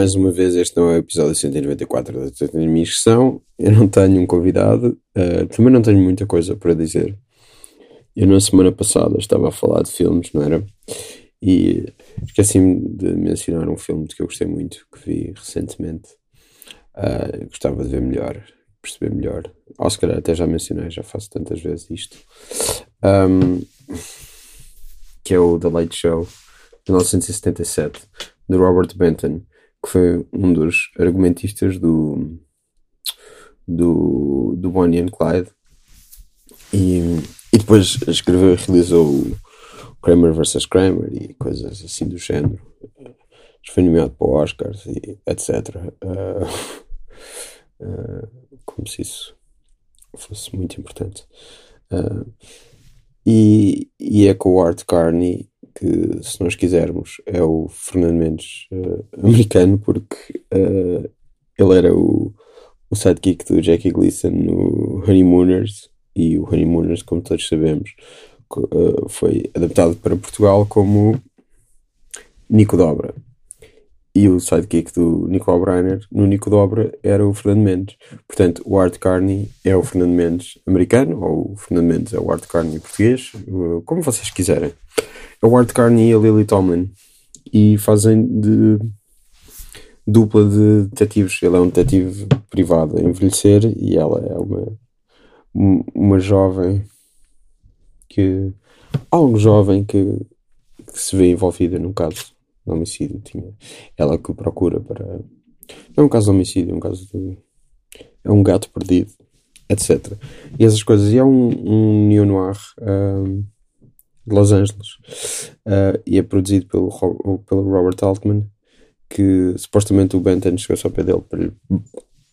mais uma vez, este não é o episódio 194 da minha inscrição. Eu não tenho um convidado, uh, também não tenho muita coisa para dizer. Eu, na semana passada, estava a falar de filmes, não era? E esqueci-me de mencionar um filme que eu gostei muito, que vi recentemente. Uh, gostava de ver melhor, perceber melhor. Calhar até já mencionei, já faço tantas vezes isto. Um, que é o The Late Show, de 1977, de Robert Benton, que foi um dos argumentistas do, do, do Bonnie and Clyde. E, e depois escreveu e realizou o Kramer vs. Kramer e coisas assim do género. Foi nomeado para o Oscars e etc. Uh, uh, como se isso fosse muito importante. Uh, e, e é com o Art Carney que, se nós quisermos, é o Fernando Mendes uh, americano, porque uh, ele era o, o sidekick do Jackie Gleason no Honeymooners, e o Honeymooners, como todos sabemos, uh, foi adaptado para Portugal como Nico Dobra e o sidekick do Nico O'Brien no Nico Dobra era o Fernando Mendes. Portanto, o Art Carney é o Fernando Mendes americano, ou o Fernando Mendes é o Art Carney português, como vocês quiserem. O Art Carney e a Lily Tomlin. E fazem de dupla de detetives. Ele é um detetive privado a envelhecer e ela é uma, uma jovem que. algo jovem que, que se vê envolvida num caso de homicídio. Tinha ela que procura para. Não é um caso de homicídio, é um caso de. É um gato perdido, etc. E essas coisas. E é um, um neo-noir um, de Los Angeles. Uh, e é produzido pelo, pelo Robert Altman, que supostamente o Benton chegou só ao pé dele para,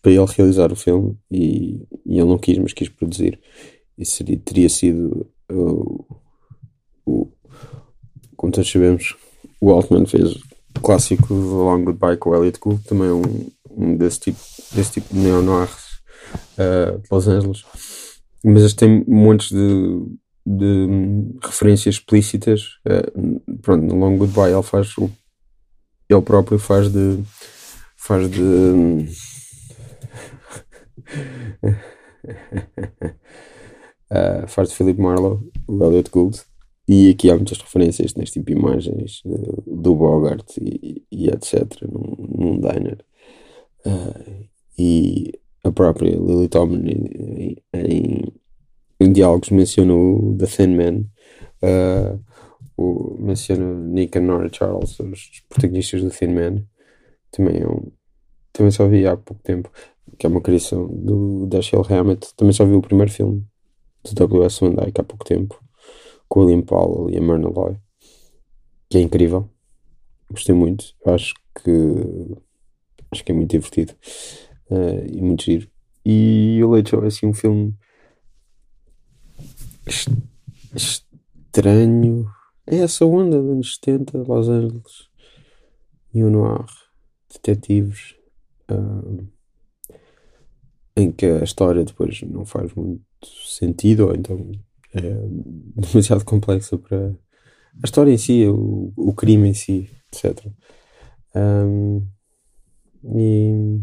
para ele realizar o filme e, e ele não quis, mas quis produzir. E seria, teria sido uh, o, como todos sabemos, o Altman fez o clássico Long Goodbye com o Elliot Gould, também um, um desse tipo, desse tipo de neo-noirs uh, de Los Angeles. Mas tem montes de, de referências explícitas. Uh, pronto, no Long Goodbye ele faz o. Ele próprio faz de. faz de. uh, faz de Philip Marlowe, o Elliot Gould. E aqui há muitas referências neste tipo de imagens uh, do Bogart e, e etc. num, num diner. Uh, e a própria Lily Tomlin em, em, em, diálogos menciona o The Thin Man, uh, o, menciona Nick e Nora Charles, os protagonistas do Thin Man. Também, é um, também só vi há pouco tempo, que é uma criação do Dashiell Hammett. Também só vi o primeiro filme de W.S. Van Dyke há pouco tempo com o William Powell e a Myrna Loy, que é incrível. Gostei muito. Acho que acho que é muito divertido uh, e muito giro. E o Show é assim um filme estranho. É essa onda dos anos 70, Los Angeles e o noir, detetives, uh, em que a história depois não faz muito sentido, ou então é demasiado complexa para a história em si, o, o crime em si, etc. Um, e,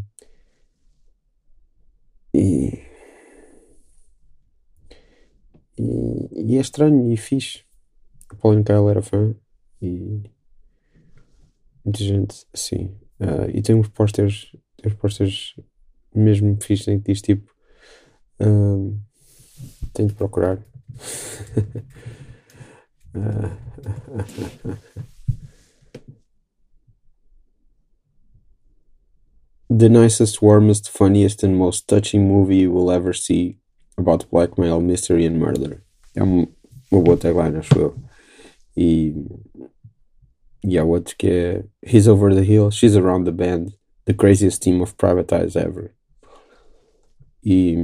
e, e, é estranho e fixe. O Pauline Kael era fã e muita gente, sim. Uh, e tem uns posters, tem uns posters mesmo fixe em que diz tipo. Um, tenho de procurar the nicest, warmest, funniest, and most touching movie you will ever see about blackmail, mystery, and murder. É uma boa tagline, acho eu. E. E há outros que é He's Over the Hill, She's Around the Bend, The Craziest Team of Private Eyes Ever. E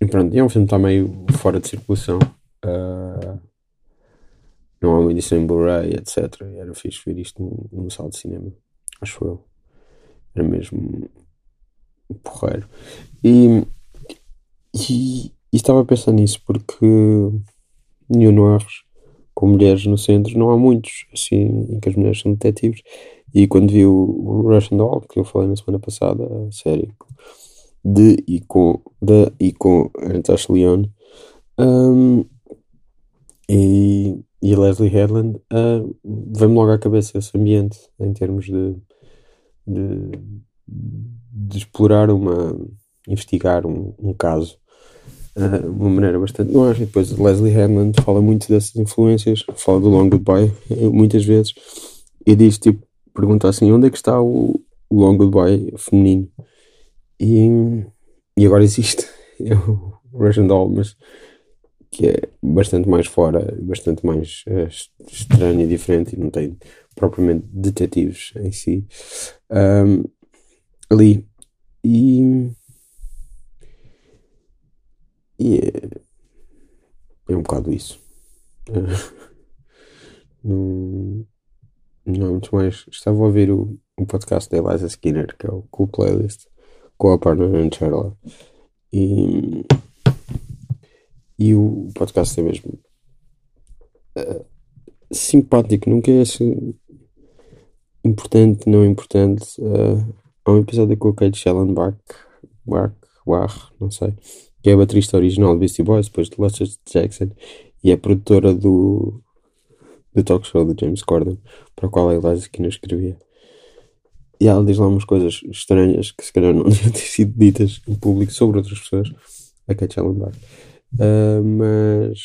e pronto, é um filme que está meio fora de circulação. Uh, não há uma edição em Blu-ray, etc. Era fixe ver isto num, num sala de cinema. Acho eu. Era mesmo porreiro. E, e, e estava a pensar nisso porque New Noirs, com mulheres no centro, não há muitos, assim, em que as mulheres são detetives. E quando vi o, o Russian Doll, que eu falei na semana passada, a série de e com, de e com Natasha Leone um, e, e a Leslie Headland, uh, vem-me logo à cabeça esse ambiente em termos de, de, de explorar uma, investigar um, um caso de uma maneira bastante nuance. E depois Leslie Headland fala muito dessas influências, fala do Long Goodbye muitas vezes e diz tipo, pergunta assim: onde é que está o Long Goodbye feminino? E, e agora existe é o Russian Doll, mas que é bastante mais fora, bastante mais uh, estranho e diferente e não tem propriamente detetives em si um, ali. E, e é, é um bocado isso. não, não há muito mais. Estava a ouvir o, o podcast da Eliza Skinner, que é o Cool Playlist com a partner Charla. E, e o podcast é mesmo uh, simpático, nunca é assim importante, não importante. Uh, há um episódio com o Kate Schellenbach, Bach, Bach, não sei, que é a baterista original de Beastie Boys, depois de Lester Jackson, e é produtora do, do talk show de James Corden, para o qual a Eliza Skinner escrevia. E ela diz lá umas coisas estranhas que se calhar não deviam ter sido ditas em público sobre outras pessoas, a Kate Schellenbach. Uh, mas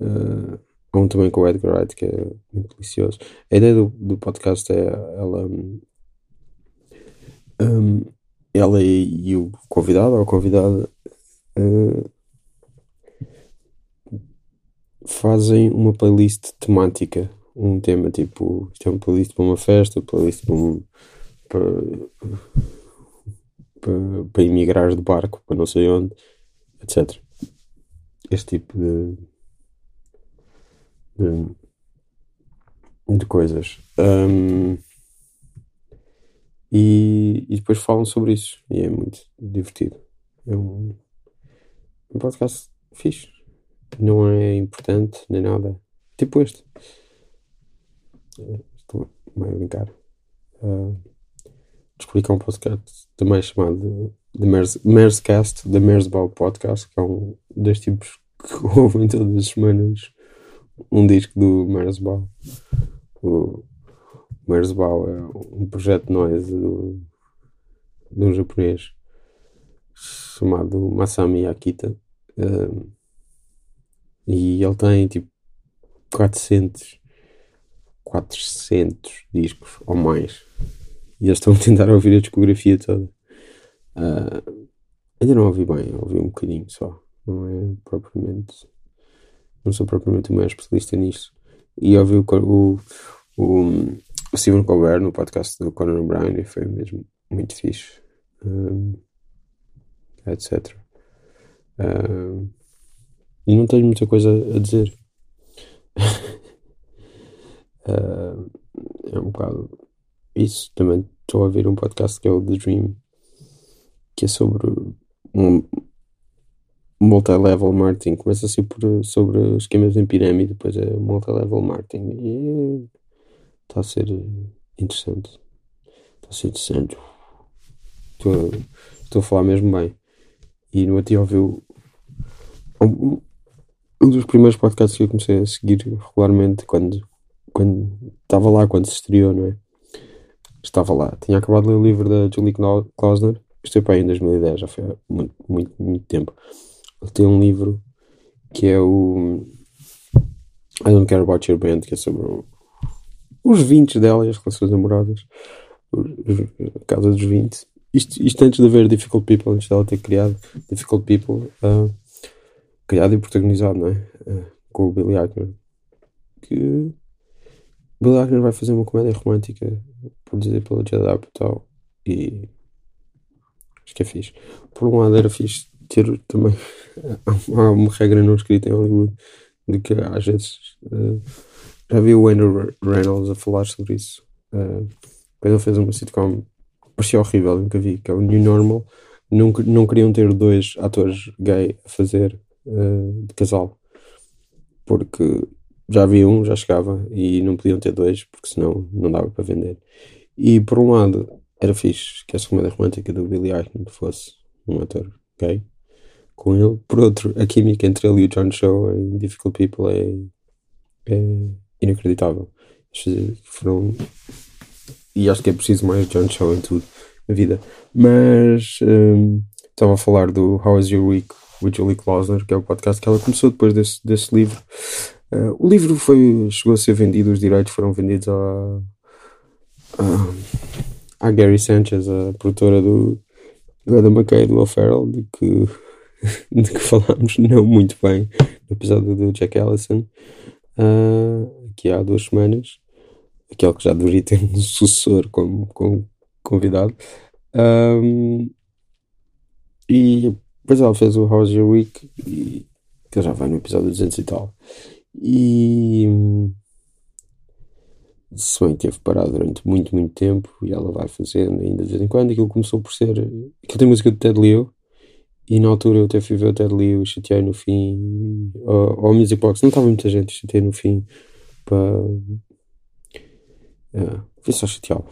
uh, há um também com o Edgar Wright que é muito delicioso. A ideia do, do podcast é ela, um, ela e, e, o convidado ou convidada fazem uma playlist temática. Um tema tipo, isto é uma playlist para uma festa, playlist para um, para, para, para emigrar de barco para não sei onde, etc. Este tipo de, de, de coisas. Um, e, e, depois falam sobre isso e é muito divertido. É um, um podcast fixe. Não é importante nem nada. Tipo este. Estou meio a brincar. Uh, descobri que é um podcast também chamado The Mares, Cast, The Mersbau Podcast, que é um dos tipos que ouvem todas as semanas um disco do Mersbau. O Mersbau é um projeto de noise do, de um japonês chamado Masami Akita. Um, e ele tem tipo 400 400 discos ou mais e eles estão a tentar ouvir a discografia toda. Uh, ainda não ouvi bem, ouvi um bocadinho só. Não é propriamente. Não sou propriamente o maior especialista nisso. E ouvi o, o, o, o Colbert no podcast do Conor O'Brien e foi mesmo muito fixe. Um, etc. Um, e não tenho muita coisa a dizer. uh, é um bocado isso. Também estou a ouvir um podcast que é o The Dream, que é sobre um multi-level marketing. Começa assim por, sobre esquemas em pirâmide, depois é multi-level marketing. E está a ser interessante. Está a ser interessante. Estou, estou a falar mesmo bem. E no outro dia um, um dos primeiros podcasts que eu comecei a seguir regularmente quando, quando estava lá, quando se estreou, não é? estava lá. Tinha acabado de ler o livro da Julie Klausner. Isto para aí em 2010, já foi há muito, muito, muito tempo. Ele tem um livro que é o I Don't Care About Your Band, que é sobre o, os 20 dela e as relações amorosas. A casa dos 20. Isto, isto antes de haver Difficult People, antes dela ter criado Difficult People, uh, criado e protagonizado, não é? Uh, com o Billy Eichner. Que Bill Eichner vai fazer uma comédia romântica produzida pelo Judd Apatow e acho que é fixe. Por um lado era fixe ter também há uma regra não escrita em Hollywood de que às vezes uh, já vi o Andrew Reynolds a falar sobre isso. Uh, quando ele fez uma sitcom parecia horrível, nunca vi, que é o New Normal. Nunca, não queriam ter dois atores gay a fazer uh, de casal porque já havia um, já chegava e não podiam ter dois porque senão não dava para vender. E por um lado era fixe que essa comédia romântica do Billy Eichner fosse um ator gay com ele. Por outro, a química entre ele e o John Show em Difficult People é, é inacreditável. Foram, e acho que é preciso mais John Show em tudo na vida. Mas um, estava a falar do How Was Your Week with Julie Klausner, que é o podcast que ela começou depois desse, desse livro. Uh, o livro foi, chegou a ser vendido, os direitos foram vendidos a, a, a Gary Sanchez, a produtora do, do Adam McKay, do Will Ferrell, de que, de que falámos não muito bem no episódio do Jack Ellison, uh, aqui há duas semanas. Aquele que já deveria ter um sucessor como, como convidado. Um, e depois ela fez o How's Your Week, e, que já vai no episódio 200 e tal. E se bem teve parado durante muito, muito tempo e ela vai fazendo ainda de vez em quando. Aquilo começou por ser. Aquilo tem música do Ted Leo. E na altura eu até fui ver o Ted Leo chateei no fim. Ao, ao Music Box, não estava muita gente, chateei no fim para. Uh, foi só chateá-lo.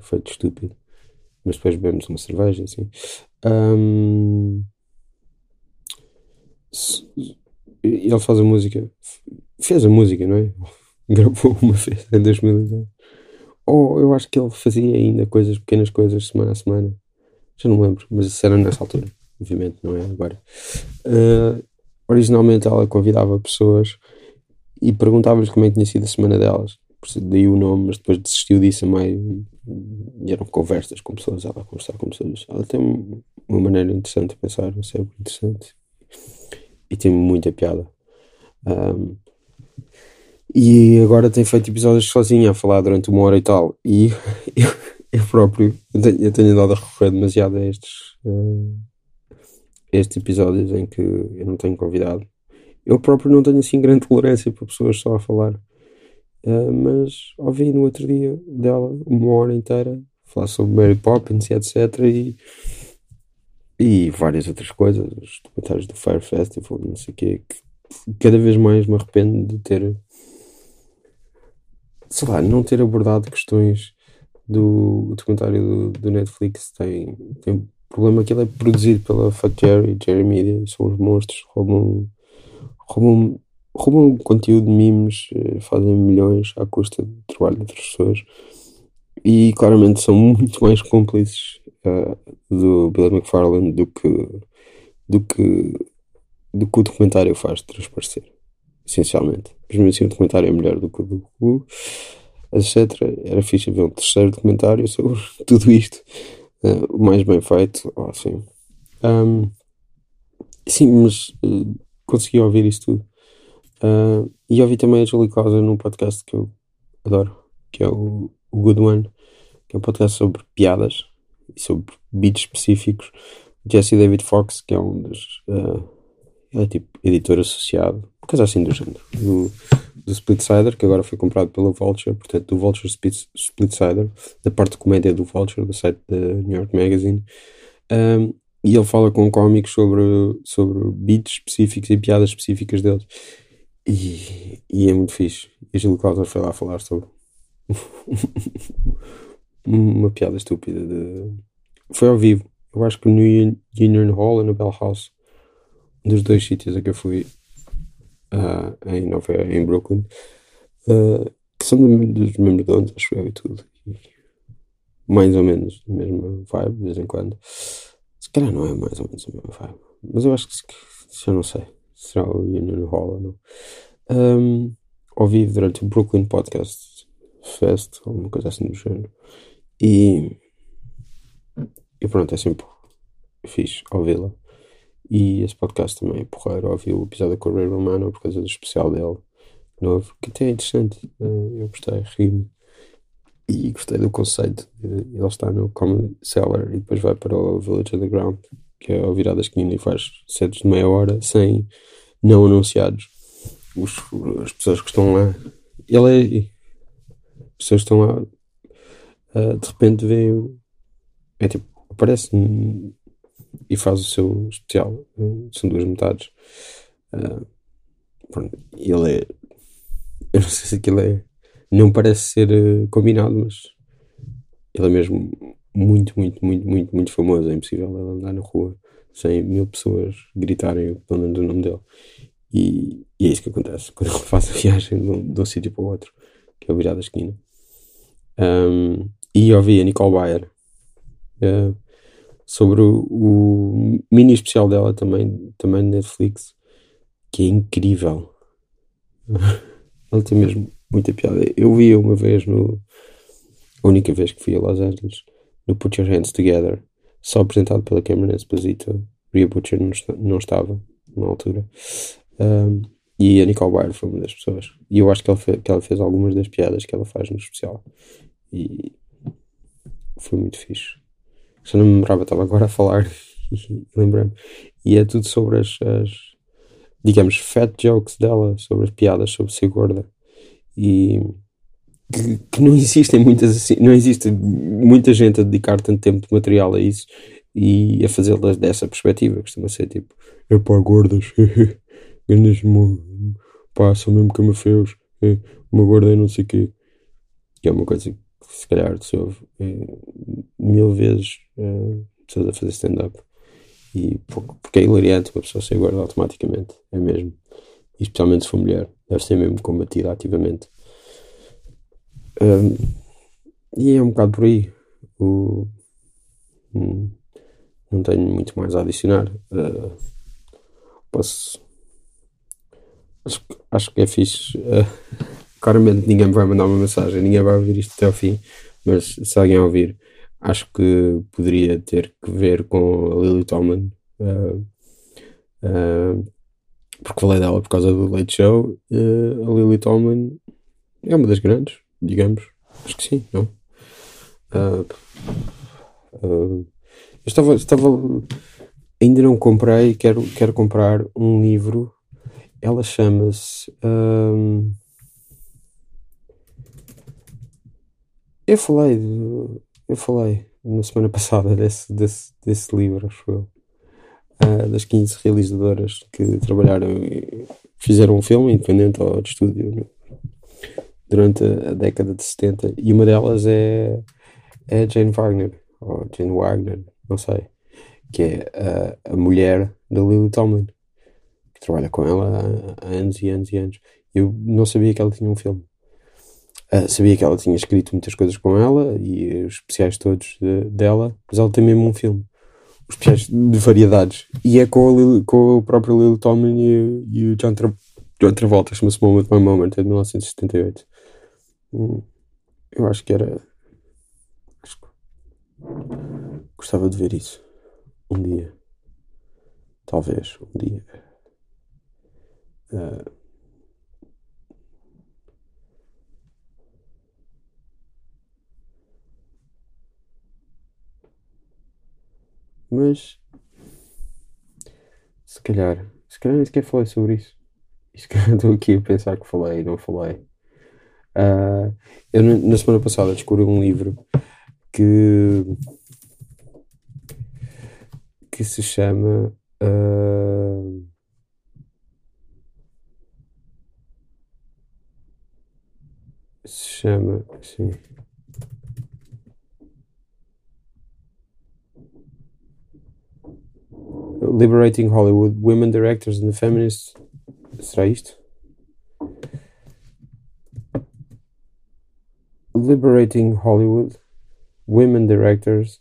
Feito estúpido. Mas depois bebemos uma cerveja assim. Um, ele faz a música, fez a música, não é? Gravou uma vez em 2010. Ou eu acho que ele fazia ainda coisas, pequenas coisas, semana a semana. Já não lembro, mas isso era nessa altura, obviamente, não é agora. Uh, originalmente ela convidava pessoas e perguntava-lhes como é que tinha sido a semana delas. Daí o nome, mas depois desistiu disso a meio. E eram conversas com pessoas, ela a conversar com pessoas. Ela tem uma maneira interessante de pensar, um cérebro interessante e tem muita piada. Um, e agora tem feito episódios sozinha a falar durante uma hora e tal. E eu, eu próprio eu tenho, eu tenho andado a recorrer demasiado a estes, uh, estes episódios em que eu não tenho convidado. Eu próprio não tenho assim grande tolerância para pessoas só a falar. Uh, mas ouvi no outro dia dela uma hora inteira falar sobre Mary Poppins e etc. E e várias outras coisas, os documentários do Fire Festival, não sei o quê, que cada vez mais me arrependo de ter, sei lá, não ter abordado questões do documentário do, do Netflix. Tem, tem problema que ele é produzido pela Fuck Jerry, Jerry Media, são os monstros, roubam, roubam, roubam conteúdo memes, eh, fazem milhões à custa do trabalho de outras pessoas e claramente são muito mais cúmplices uh, do Billy McFarlane do que, do que do que o documentário faz transparecer, essencialmente. Mesmo assim, o documentário é melhor do que o do etc. Era fixe ver um terceiro documentário sobre tudo isto, uh, o mais bem feito, assim. Um, sim, mas uh, consegui ouvir isso tudo. Uh, e ouvi também a Julie Causa num podcast que eu adoro, que é o, o Good One, que é um podcast sobre piadas e sobre beats específicos. Jesse David Fox, que é um dos. Uh, é tipo editor associado, coisa assim do género, do, do Splitsider, que agora foi comprado pela Vulture, portanto, do Vulture Splitsider, da parte de comédia do Vulture, do site da New York Magazine. Um, e ele fala com cómicos sobre, sobre beats específicos e piadas específicas deles. E, e é muito fixe. E a Gil Cláudio foi lá falar sobre uma piada estúpida de... Foi ao vivo. Eu acho que no Union Hall e no Bell House. Um dos dois sítios a que eu fui uh, em Nova em Brooklyn. Uh, que são dos mesmos donos, acho eu e tudo. E mais ou menos a mesma vibe, de vez em quando. Se calhar não é mais ou menos a mesma vibe. Mas eu acho que já não sei. Union Hall ou não. Um, vivo durante o Brooklyn Podcast Fest, alguma coisa assim do género. E, e pronto, é sempre fixe ouvi-la. E esse podcast também é porreiro. Ouvi o episódio com o Ray Romano por causa do especial dele, novo, que até é interessante. Eh, eu gostei, ri-me. E gostei do conceito. Ele está no Comedy Cellar e depois vai para o Village Underground, que é ao virar da esquina e faz sets de meia hora sem não anunciados. Os, as pessoas que estão lá. Ele é. As pessoas que estão lá uh, de repente veio. É tipo, aparece e faz o seu especial. São duas metades. Uh, ele é Eu não sei se aquilo é. Não parece ser uh, combinado, mas ele é mesmo muito, muito, muito, muito, muito famoso. É impossível ele andar na rua sem mil pessoas gritarem pelo menos o nome dele. E, e, é isso que acontece quando ele faz a viagem de um, de um sítio para o outro, que é o virar da esquina. Um, e ouvi a Nicole Bayer uh, sobre o, o, mini especial dela também, também Netflix, que é incrível. Ela tem mesmo muita piada. Eu vi uma vez no. A única vez que fui a Los Angeles, no Put Your Hands Together, só apresentado pela Cameron Esposito. Rhea Butcher não, não estava na altura. Um, e a Nicole Byer foi uma das pessoas. E eu acho que ela, fez, que ela fez algumas das piadas que ela faz no especial. E foi muito fixe. Já não me lembrava, estava agora a falar e lembrei-me. E é tudo sobre as, as, digamos, fat jokes dela, sobre as piadas sobre ser gorda. E que, que, não existem muitas assim, não existe muita gente a dedicar tanto tempo de material a isso e a fazê-las dessa perspectiva. Costuma ser tipo, é pá, gordas, grandes, pá, são mesmo camafeus, é, uma gorda é não sei o quê. Que é uma coisa que se calhar se ouve é, mil vezes é, pessoas a fazer stand-up. E porque é hilariante uma pessoa ser gorda automaticamente, é mesmo. E especialmente se for mulher, deve ser mesmo combatida ativamente. Um, e é um bocado por aí. O, hum, não tenho muito mais a adicionar. Uh, posso. Acho, acho que é fixe. Uh, claramente ninguém me vai mandar uma mensagem, ninguém vai ouvir isto até ao fim, mas se alguém ouvir, acho que poderia ter que ver com a Lily Tomlin. Uh, uh, porque falei dela por causa do Late Show. A Lily Tomlin é uma das grandes, digamos. Acho que sim, não? eu estava, estava. Ainda não comprei, quero, quero comprar um livro. Ela chama-se. Um, Eu falei, eu falei na semana passada desse, desse, desse livro, acho eu. Uh, das 15 realizadoras que trabalharam e fizeram um filme independente ou de estúdio? Durante a década de 70 e uma delas é, é Jane Wagner ou Jane Wagner, não sei que é a, a mulher da Lily Tomlin que trabalha com ela há, anos e anos e anos eu não sabia que ela tinha um filme Uh, sabia que ela tinha escrito muitas coisas com ela e os especiais todos de, dela, mas ela tem mesmo um filme. Os especiais de variedades. E é com, a Lily, com o próprio Lily Tomlin e, e o John, Tra John Travolta, chama-se Moment by Moment, é de 1978. Hum, eu acho que era. Acho. Gostava de ver isso. Um dia. Talvez, um dia. Uh, Mas se calhar, se calhar nem sequer falei sobre isso. Calhar estou aqui a pensar que falei e não falei. Uh, eu na semana passada descobri um livro que que se chama uh, se chama sim Liberating Hollywood, Women Directors and the Feminists. Será isto? Liberating Hollywood, Women Directors.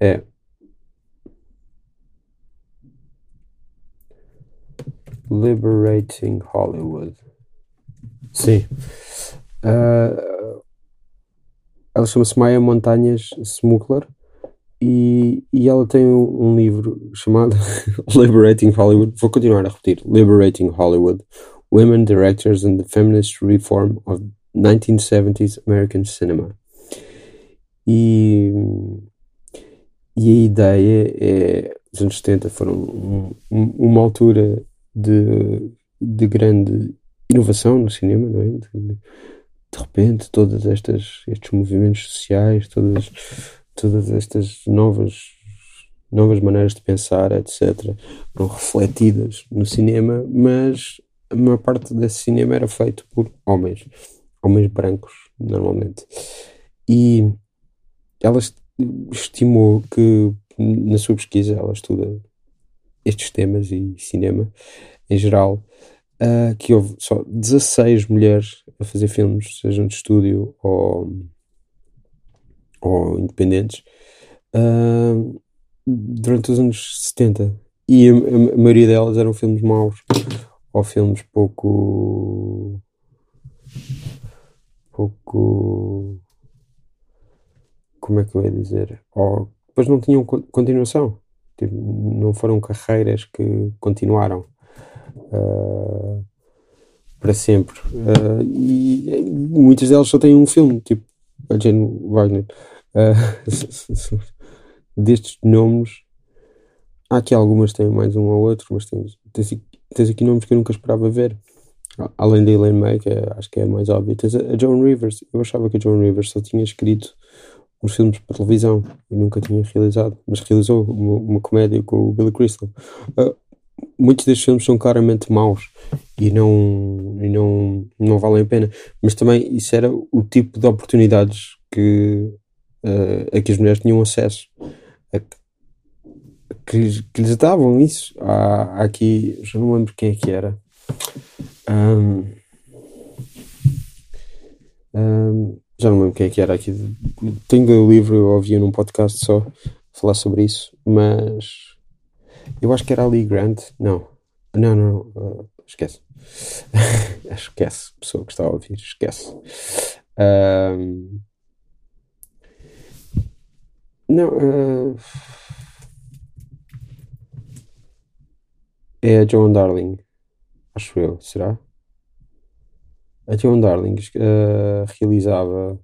É. Liberating Hollywood. Sim. Uh, ela chama-se Maia Montanhas Smuggler e, e ela tem um livro chamado Liberating Hollywood. Vou continuar a repetir: Liberating Hollywood Women Directors and the Feminist Reform of 1970s American Cinema. E, e a ideia é. Os anos 70 foram um, um, uma altura de, de grande inovação no cinema, não é? De, de repente, todos estes movimentos sociais, todas todas estas novas novas maneiras de pensar, etc., foram refletidas no cinema, mas a maior parte desse cinema era feito por homens, homens brancos, normalmente. E ela estimou que, na sua pesquisa, ela estuda estes temas e cinema em geral, uh, que houve só 16 mulheres a fazer filmes, sejam de estúdio ou, ou independentes, uh, durante os anos 70. E a, a, maioria delas eram filmes maus ou filmes pouco. Pouco. como é que eu ia dizer? Ou depois não tinham continuação. Tipo, não foram carreiras que continuaram uh, para sempre. Uh, e, e, muitas delas só têm um filme, tipo a Jane Wagner. Uh, destes nomes, há aqui algumas têm mais um ou outro, mas tens, tens, tens aqui nomes que eu nunca esperava ver. Além da Elaine May, que é, acho que é a mais óbvia, tens a, a Joan Rivers. Eu achava que a Joan Rivers só tinha escrito uns filmes para televisão e nunca tinha realizado, mas realizou uma, uma comédia com o Billy Crystal. Uh, muitos destes filmes são claramente maus e não, e não, não valem a pena, mas também isso era o tipo de oportunidades que, uh, a que as mulheres tinham acesso. A, que, que lhes davam isso. Há, aqui, já não lembro quem é que era. Um, um, já não lembro quem é que era aqui. Tenho o livro, eu ouvia num podcast só falar sobre isso, mas eu acho que era ali Grant. Não, não, não, uh, esquece. esquece, pessoa que está a ouvir, esquece. Um, não, uh, é a Joan Darling, acho eu, será? A Joan Darling uh, realizava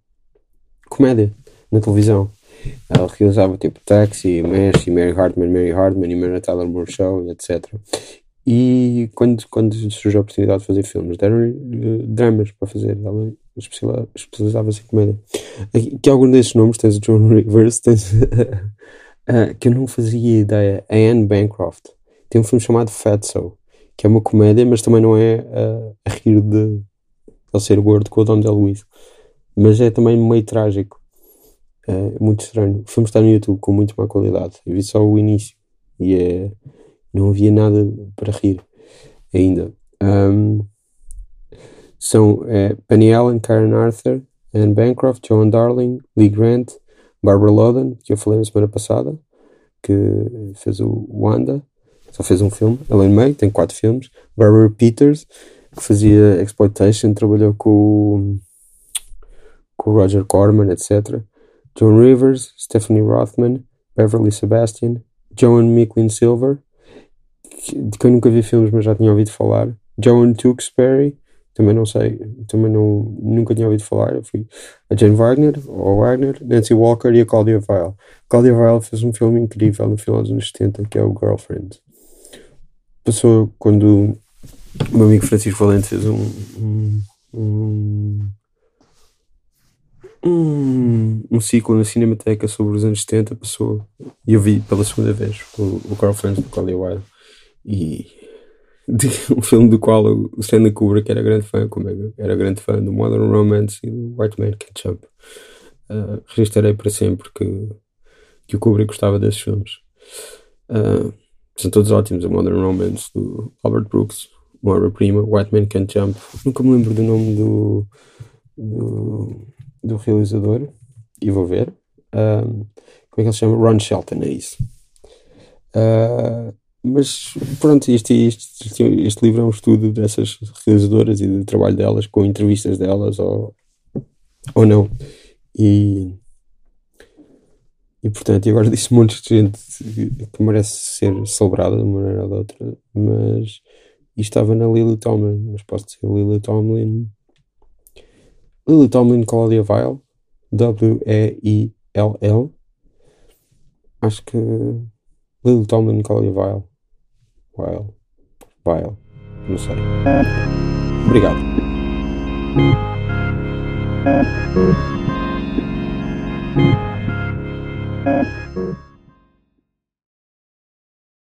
comédia na televisão. Ela realizava tipo Taxi, Mesh, Mary Hartman, Mary Hartman e Mary Tyler Moore Show, etc. E quando, quando surgiu a oportunidade de fazer filmes, deram uh, dramas para fazer. Ela especializava-se em comédia. Que algum desses nomes tens o John Rivers, tens, uh, que eu não fazia ideia. A Anne Bancroft. Tem um filme chamado Fatso, que é uma comédia, mas também não é uh, a rir de ele ser gordo com o Don DeLuise. Mas é também meio trágico. É muito estranho. O filme está no YouTube com muito má qualidade. Eu vi só o início e é, não havia nada para rir ainda. Um, são é, Penny Allen, Karen Arthur, Anne Bancroft, Joan Darling, Lee Grant, Barbara Loden, que eu falei na semana passada, que fez o Wanda, só fez um filme. Elaine May, tem quatro filmes. Barbara Peters, que fazia Exploitation, trabalhou com, com o Roger Corman, etc. Joan Rivers, Stephanie Rothman, Beverly Sebastian, Joan Micklin Silver, de que eu nunca vi filmes, mas já tinha ouvido falar. Joan Tewksbury, também não sei, também não, nunca tinha ouvido falar. Eu fui a Jane Wagner, ou Wagner, Nancy Walker e a Claudia Weil. Claudia Weil fez um filme incrível no final dos anos 70 que é o Girlfriend. Passou quando o meu amigo Francisco Valente fez um, um, um um, um ciclo na Cinemateca sobre os anos 70 passou e eu vi pela segunda vez o, o Girlfriends do Collie Wild e de, um filme do qual o Stanley Kubrick era grande fã, como era grande fã do Modern Romance e do White Man Can Jump. Uh, registrarei para sempre que, que o Kubrick gostava desses filmes. Uh, são todos ótimos. O Modern Romance do Albert Brooks, uma prima White Man Can Jump. Nunca me lembro do nome do, do do realizador e vou ver. Como é que ele se chama? Ron Shelton, é isso. Uh, mas pronto, este, este, este, livro é um estudo dessas realizadoras e do trabalho delas, com entrevistas delas ou, ou não. E, e portanto, agora disse um monte de gente que merece ser celebrada de uma maneira ou de outra, mas e estava na Lily Tomlin, mas posso dizer Lily Tomlin Lily Tomlin Claudia Weil, W-E-I-L-L. Acho que Lily Tomlin Claudia Weil. Weil. Weil. Não sei. Obrigado.